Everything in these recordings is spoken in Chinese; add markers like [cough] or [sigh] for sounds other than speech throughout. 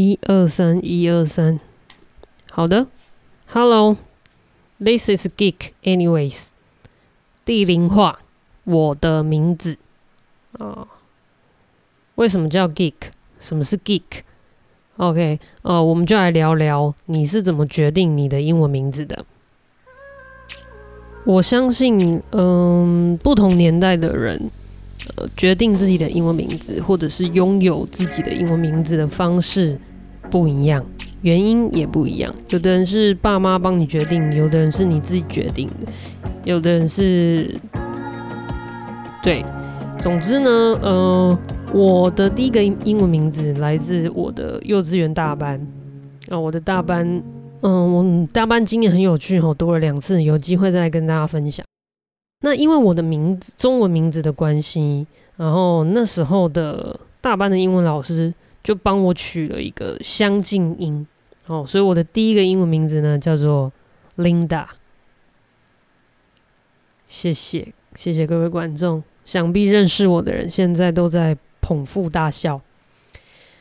一二三，一二三，好的，Hello，This is Geek anyways，第零话，我的名字啊，为什么叫 Geek？什么是 Geek？OK，呃，我们就来聊聊你是怎么决定你的英文名字的。我相信，嗯，不同年代的人。决定自己的英文名字，或者是拥有自己的英文名字的方式不一样，原因也不一样。有的人是爸妈帮你决定，有的人是你自己决定的，有的人是……对，总之呢，呃，我的第一个英文名字来自我的幼稚园大班啊，我的大班，嗯，我大班经验很有趣哦，多了两次，有机会再来跟大家分享。那因为我的名字中文名字的关系，然后那时候的大班的英文老师就帮我取了一个相近音，哦，所以我的第一个英文名字呢叫做 Linda。谢谢谢谢各位观众，想必认识我的人现在都在捧腹大笑。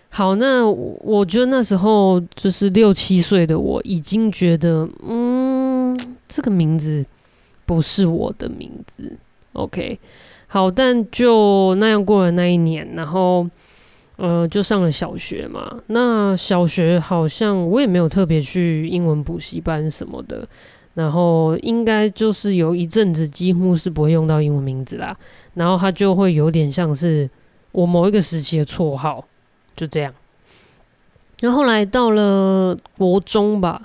好，那我觉得那时候就是六七岁的我已经觉得，嗯，这个名字。不是我的名字，OK，好，但就那样过了那一年，然后，呃，就上了小学嘛。那小学好像我也没有特别去英文补习班什么的，然后应该就是有一阵子几乎是不会用到英文名字啦。然后它就会有点像是我某一个时期的绰号，就这样。然后后来到了国中吧，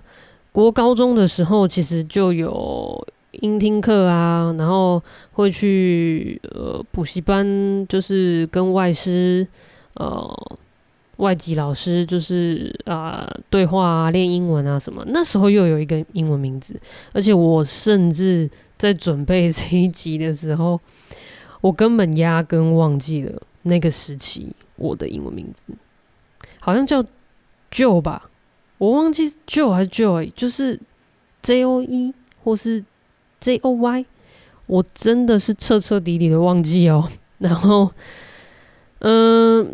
国高中的时候，其实就有。音听课啊，然后会去呃补习班，就是跟外师呃外籍老师就是啊对话啊练英文啊什么。那时候又有一个英文名字，而且我甚至在准备这一集的时候，我根本压根忘记了那个时期我的英文名字，好像叫 Joe 吧，我忘记 Joe 还是 Joy，就是 J O E 或是。J O Y，我真的是彻彻底底的忘记哦。[laughs] 然后，嗯，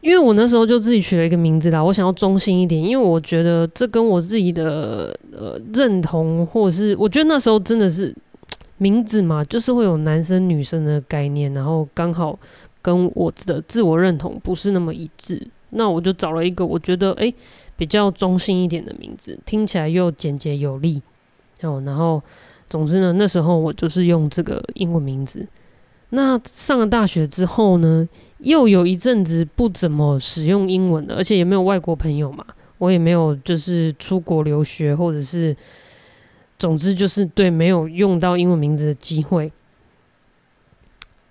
因为我那时候就自己取了一个名字啦，我想要中性一点，因为我觉得这跟我自己的呃认同，或者是我觉得那时候真的是 [tsk] 名字嘛，就是会有男生女生的概念，然后刚好跟我的自我认同不是那么一致，那我就找了一个我觉得诶比较中性一点的名字，听起来又简洁有力哦，然后。总之呢，那时候我就是用这个英文名字。那上了大学之后呢，又有一阵子不怎么使用英文了，而且也没有外国朋友嘛，我也没有就是出国留学，或者是总之就是对没有用到英文名字的机会，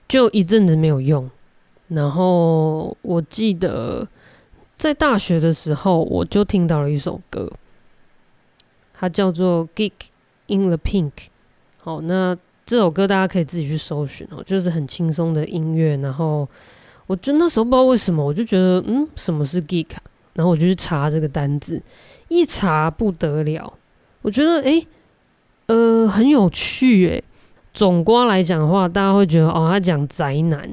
就一阵子没有用。然后我记得在大学的时候，我就听到了一首歌，它叫做《Geek》。In the Pink，好，那这首歌大家可以自己去搜寻哦，就是很轻松的音乐。然后，我就那时候不知道为什么，我就觉得，嗯，什么是 geek？然后我就去查这个单字，一查不得了，我觉得，哎，呃，很有趣，诶。总瓜来讲的话，大家会觉得，哦，他讲宅男，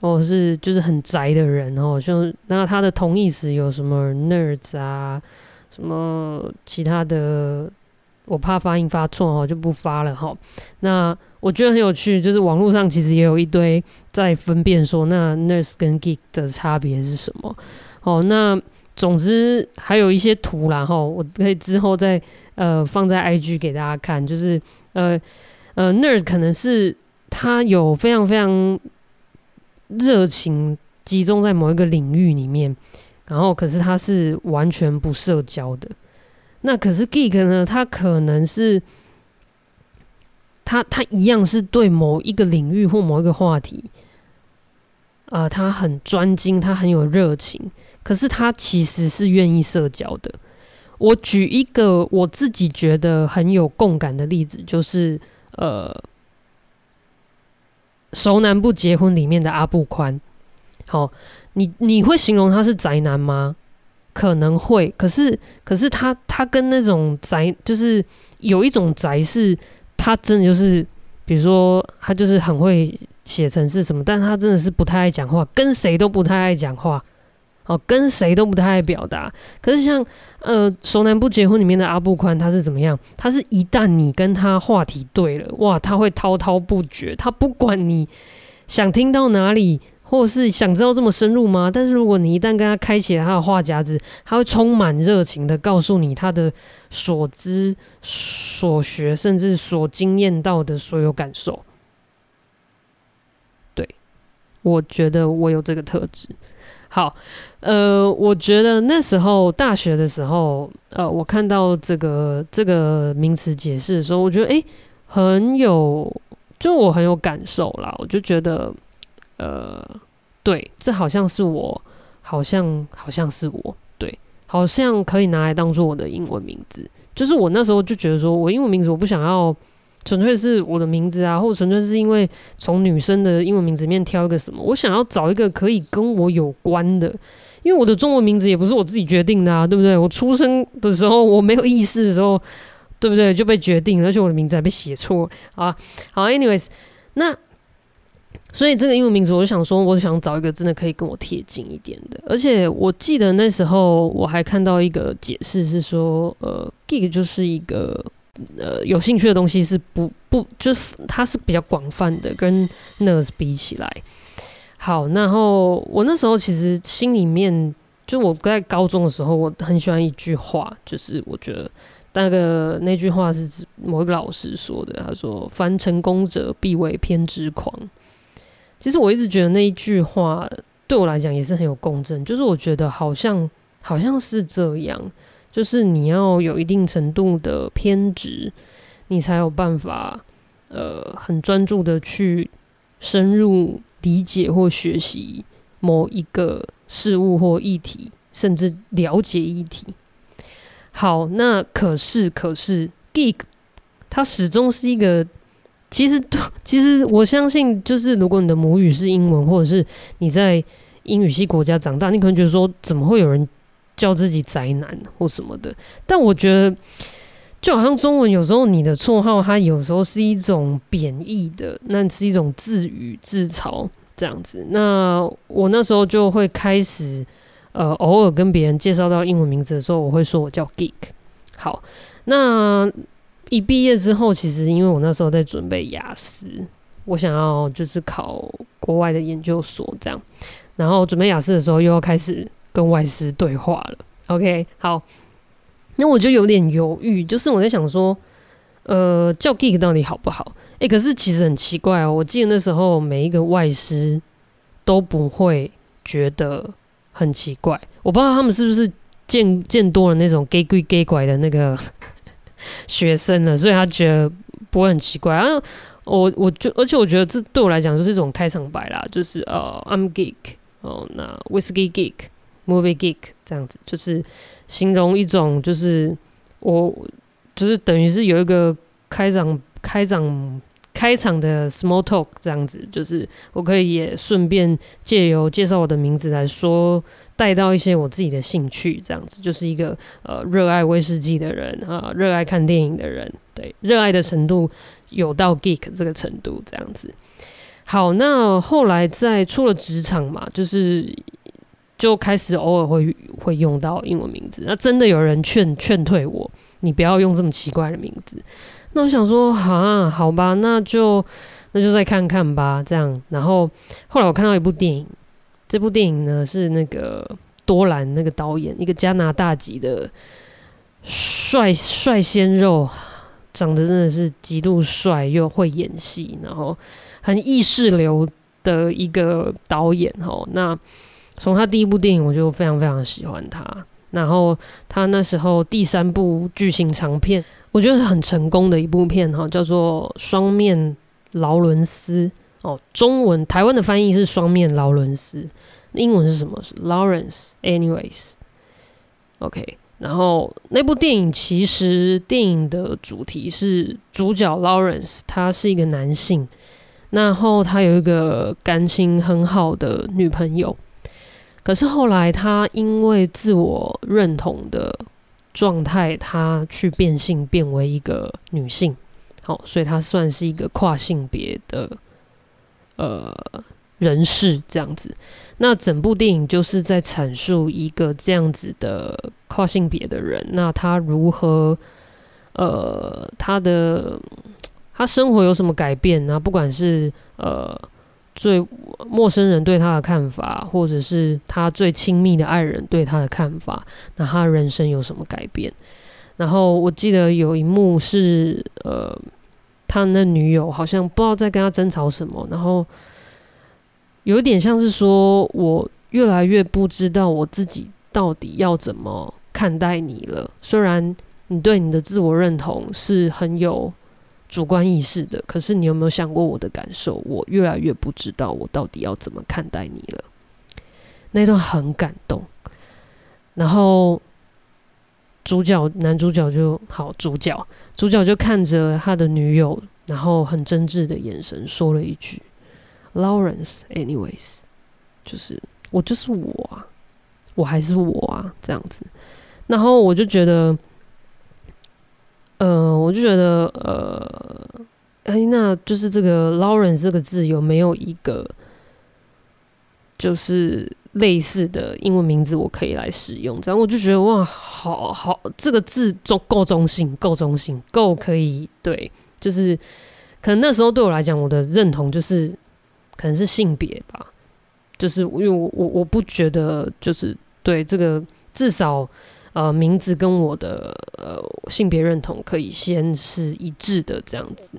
哦，是就是很宅的人，哦就那他的同义词有什么 nerds 啊，什么其他的。我怕发音发错哦，就不发了哈。那我觉得很有趣，就是网络上其实也有一堆在分辨说，那 nurse 跟 geek 的差别是什么？哦，那总之还有一些图啦哈，我可以之后再呃放在 IG 给大家看，就是呃呃 nurse 可能是他有非常非常热情集中在某一个领域里面，然后可是他是完全不社交的。那可是 geek 呢？他可能是他他一样是对某一个领域或某一个话题啊，他很专精，他很有热情。可是他其实是愿意社交的。我举一个我自己觉得很有共感的例子，就是呃，《熟男不结婚》里面的阿布宽。好，你你会形容他是宅男吗？可能会，可是可是他他跟那种宅就是有一种宅是，他真的就是，比如说他就是很会写成是什么，但他真的是不太爱讲话，跟谁都不太爱讲话。哦，跟谁都不太爱表达。可是像呃《熟男不结婚》里面的阿布宽，他是怎么样？他是一旦你跟他话题对了，哇，他会滔滔不绝，他不管你想听到哪里，或是想知道这么深入吗？但是如果你一旦跟他开启了他的话匣子，他会充满热情的告诉你他的所知、所学，甚至所经验到的所有感受。对，我觉得我有这个特质。好，呃，我觉得那时候大学的时候，呃，我看到这个这个名词解释的时候，我觉得诶很有，就我很有感受啦。我就觉得，呃，对，这好像是我，好像好像是我，对，好像可以拿来当做我的英文名字。就是我那时候就觉得说，我英文名字我不想要。纯粹是我的名字啊，或纯粹是因为从女生的英文名字里面挑一个什么，我想要找一个可以跟我有关的，因为我的中文名字也不是我自己决定的啊，对不对？我出生的时候我没有意识的时候，对不对？就被决定，而且我的名字还被写错啊。好，anyways，那所以这个英文名字，我就想说，我想找一个真的可以跟我贴近一点的，而且我记得那时候我还看到一个解释是说，呃，geek 就是一个。呃，有兴趣的东西是不不，就是它是比较广泛的，跟 nurse 比起来。好，然后我那时候其实心里面，就我在高中的时候，我很喜欢一句话，就是我觉得那个那句话是指某一个老师说的，他说：“凡成功者必为偏执狂。”其实我一直觉得那一句话对我来讲也是很有共振，就是我觉得好像好像是这样。就是你要有一定程度的偏执，你才有办法，呃，很专注的去深入理解或学习某一个事物或议题，甚至了解议题。好，那可是可是，geek 它始终是一个，其实 [laughs] 其实我相信，就是如果你的母语是英文，或者是你在英语系国家长大，你可能觉得说，怎么会有人？叫自己宅男或什么的，但我觉得就好像中文有时候你的绰号，它有时候是一种贬义的，那是一种自语自嘲这样子。那我那时候就会开始，呃，偶尔跟别人介绍到英文名字的时候，我会说我叫 Geek。好，那一毕业之后，其实因为我那时候在准备雅思，我想要就是考国外的研究所这样，然后准备雅思的时候又要开始。跟外师对话了，OK，好，那我就有点犹豫，就是我在想说，呃，叫 geek 到底好不好？诶，可是其实很奇怪哦，我记得那时候每一个外师都不会觉得很奇怪，我不知道他们是不是见见多了那种 gay 鬼 gay 拐的那个学生了，所以他觉得不会很奇怪。然后我我就而且我觉得这对我来讲就是一种开场白啦，就是呃，I'm geek，哦，那 whiskey geek。Movie geek 这样子，就是形容一种，就是我就是等于是有一个开场、开场、开场的 small talk 这样子，就是我可以也顺便借由介绍我的名字来说，带到一些我自己的兴趣，这样子就是一个呃热爱威士忌的人啊，热爱看电影的人，对，热爱的程度有到 geek 这个程度这样子。好，那后来在出了职场嘛，就是。就开始偶尔会会用到英文名字，那真的有人劝劝退我，你不要用这么奇怪的名字。那我想说，啊，好吧，那就那就再看看吧，这样。然后后来我看到一部电影，这部电影呢是那个多兰那个导演，一个加拿大籍的帅帅鲜肉，长得真的是极度帅，又会演戏，然后很意识流的一个导演。吼，那。从他第一部电影，我就非常非常喜欢他。然后他那时候第三部剧情长片，我觉得是很成功的一部片哈，叫做《双面劳伦斯》哦，中文台湾的翻译是《双面劳伦斯》，英文是什么？是 Lawrence。Anyways，OK。然后那部电影其实电影的主题是主角 Lawrence，他是一个男性，然后他有一个感情很好的女朋友。可是后来，他因为自我认同的状态，他去变性，变为一个女性。好，所以他算是一个跨性别的呃人士这样子。那整部电影就是在阐述一个这样子的跨性别的人，那他如何，呃，他的他生活有什么改变呢？不管是呃最陌生人对他的看法，或者是他最亲密的爱人对他的看法，那他人生有什么改变？然后我记得有一幕是，呃，他那女友好像不知道在跟他争吵什么，然后。有点像是说，我越来越不知道我自己到底要怎么看待你了。虽然你对你的自我认同是很有主观意识的，可是你有没有想过我的感受？我越来越不知道我到底要怎么看待你了。那段很感动，然后主角男主角就好，主角主角就看着他的女友，然后很真挚的眼神说了一句。Lawrence，anyways，就是我就是我啊，我还是我啊，这样子。然后我就觉得，呃，我就觉得，呃，哎，那就是这个 Lauren 这个字有没有一个就是类似的英文名字我可以来使用？这样我就觉得哇，好好，这个字中够中性，够中性，够可以对，就是可能那时候对我来讲，我的认同就是。可能是性别吧，就是因为我我我不觉得就是对这个至少呃名字跟我的呃性别认同可以先是一致的这样子。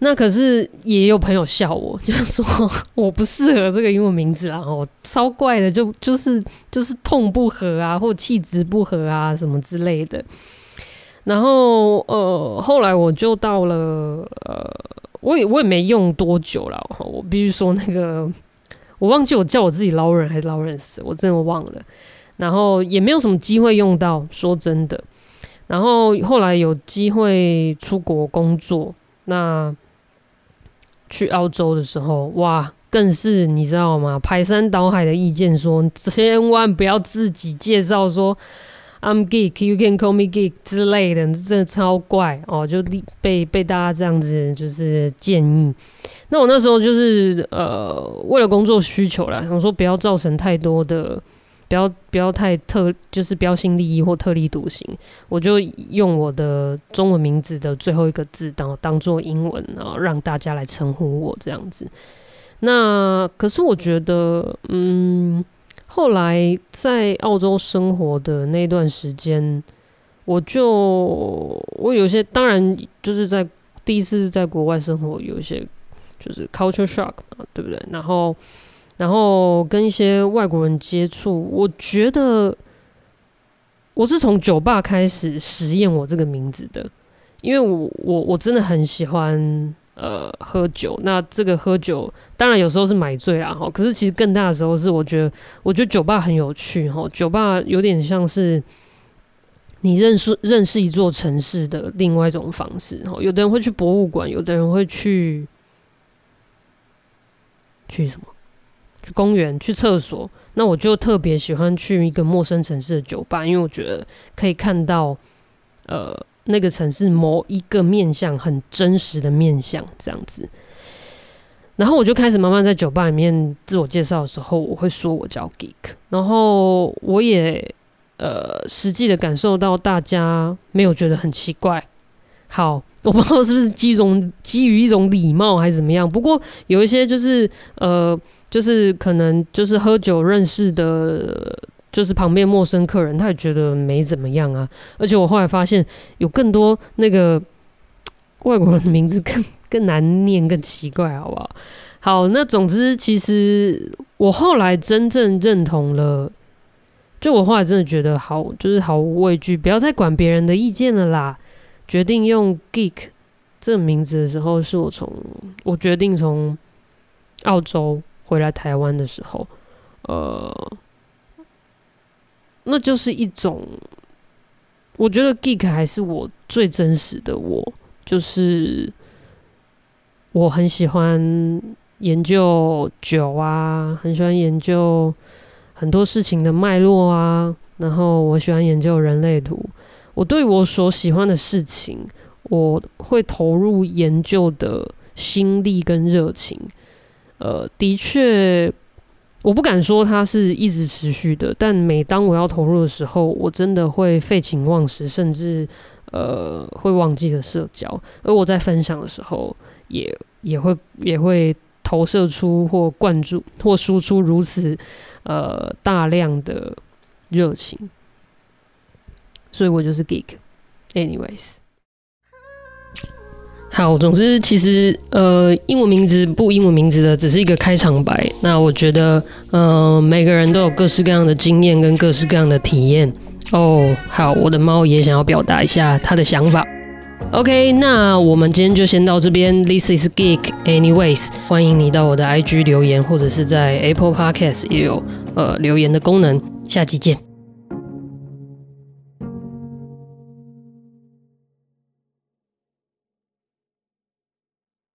那可是也有朋友笑我，[laughs] 就是说我不适合这个英文名字啊，我超怪的，就就是就是痛不合啊，或气质不合啊什么之类的。然后呃后来我就到了呃。我也我也没用多久了，我必须说那个，我忘记我叫我自己捞人还是捞人死，我真的忘了。然后也没有什么机会用到，说真的。然后后来有机会出国工作，那去澳洲的时候，哇，更是你知道吗？排山倒海的意见说，千万不要自己介绍说。I'm geek, you can call me geek 之类的，这真的超怪哦！就被被大家这样子就是建议。那我那时候就是呃，为了工作需求啦，想说不要造成太多的，不要不要太特，就是标新立异或特立独行，我就用我的中文名字的最后一个字当当做英文然后，让大家来称呼我这样子。那可是我觉得，嗯。后来在澳洲生活的那段时间，我就我有些当然就是在第一次在国外生活，有一些就是 culture shock 嘛，对不对？然后然后跟一些外国人接触，我觉得我是从酒吧开始实验我这个名字的，因为我我我真的很喜欢。呃，喝酒，那这个喝酒当然有时候是买醉啊，哈。可是其实更大的时候是，我觉得，我觉得酒吧很有趣，哈。酒吧有点像是你认识认识一座城市的另外一种方式，哈。有的人会去博物馆，有的人会去去什么？去公园，去厕所。那我就特别喜欢去一个陌生城市的酒吧，因为我觉得可以看到，呃。那个城市某一个面相很真实的面相这样子，然后我就开始慢慢在酒吧里面自我介绍的时候，我会说我叫 Geek，然后我也呃实际的感受到大家没有觉得很奇怪。好，我不知道是不是基于一种基于一种礼貌还是怎么样，不过有一些就是呃就是可能就是喝酒认识的。就是旁边陌生客人，他也觉得没怎么样啊。而且我后来发现，有更多那个外国人的名字更更难念、更奇怪，好不好？好，那总之，其实我后来真正认同了，就我后来真的觉得好，就是毫无畏惧，不要再管别人的意见了啦。决定用 Geek 这个名字的时候，是我从我决定从澳洲回来台湾的时候，呃。那就是一种，我觉得 geek 还是我最真实的我，就是我很喜欢研究酒啊，很喜欢研究很多事情的脉络啊，然后我喜欢研究人类图。我对我所喜欢的事情，我会投入研究的心力跟热情。呃，的确，我不敢说它是一直持续的，但每当我要投入的时候，我真的会废寝忘食，甚至呃会忘记了社交。而我在分享的时候，也也会也会投射出或灌注或输出如此呃大量的热情，所以我就是 geek。Anyways。好，总之，其实呃，英文名字不英文名字的，只是一个开场白。那我觉得，呃，每个人都有各式各样的经验跟各式各样的体验。哦，好，我的猫也想要表达一下它的想法。OK，那我们今天就先到这边。This is Geek. Anyways，欢迎你到我的 IG 留言，或者是在 Apple Podcast 也有呃留言的功能。下期见。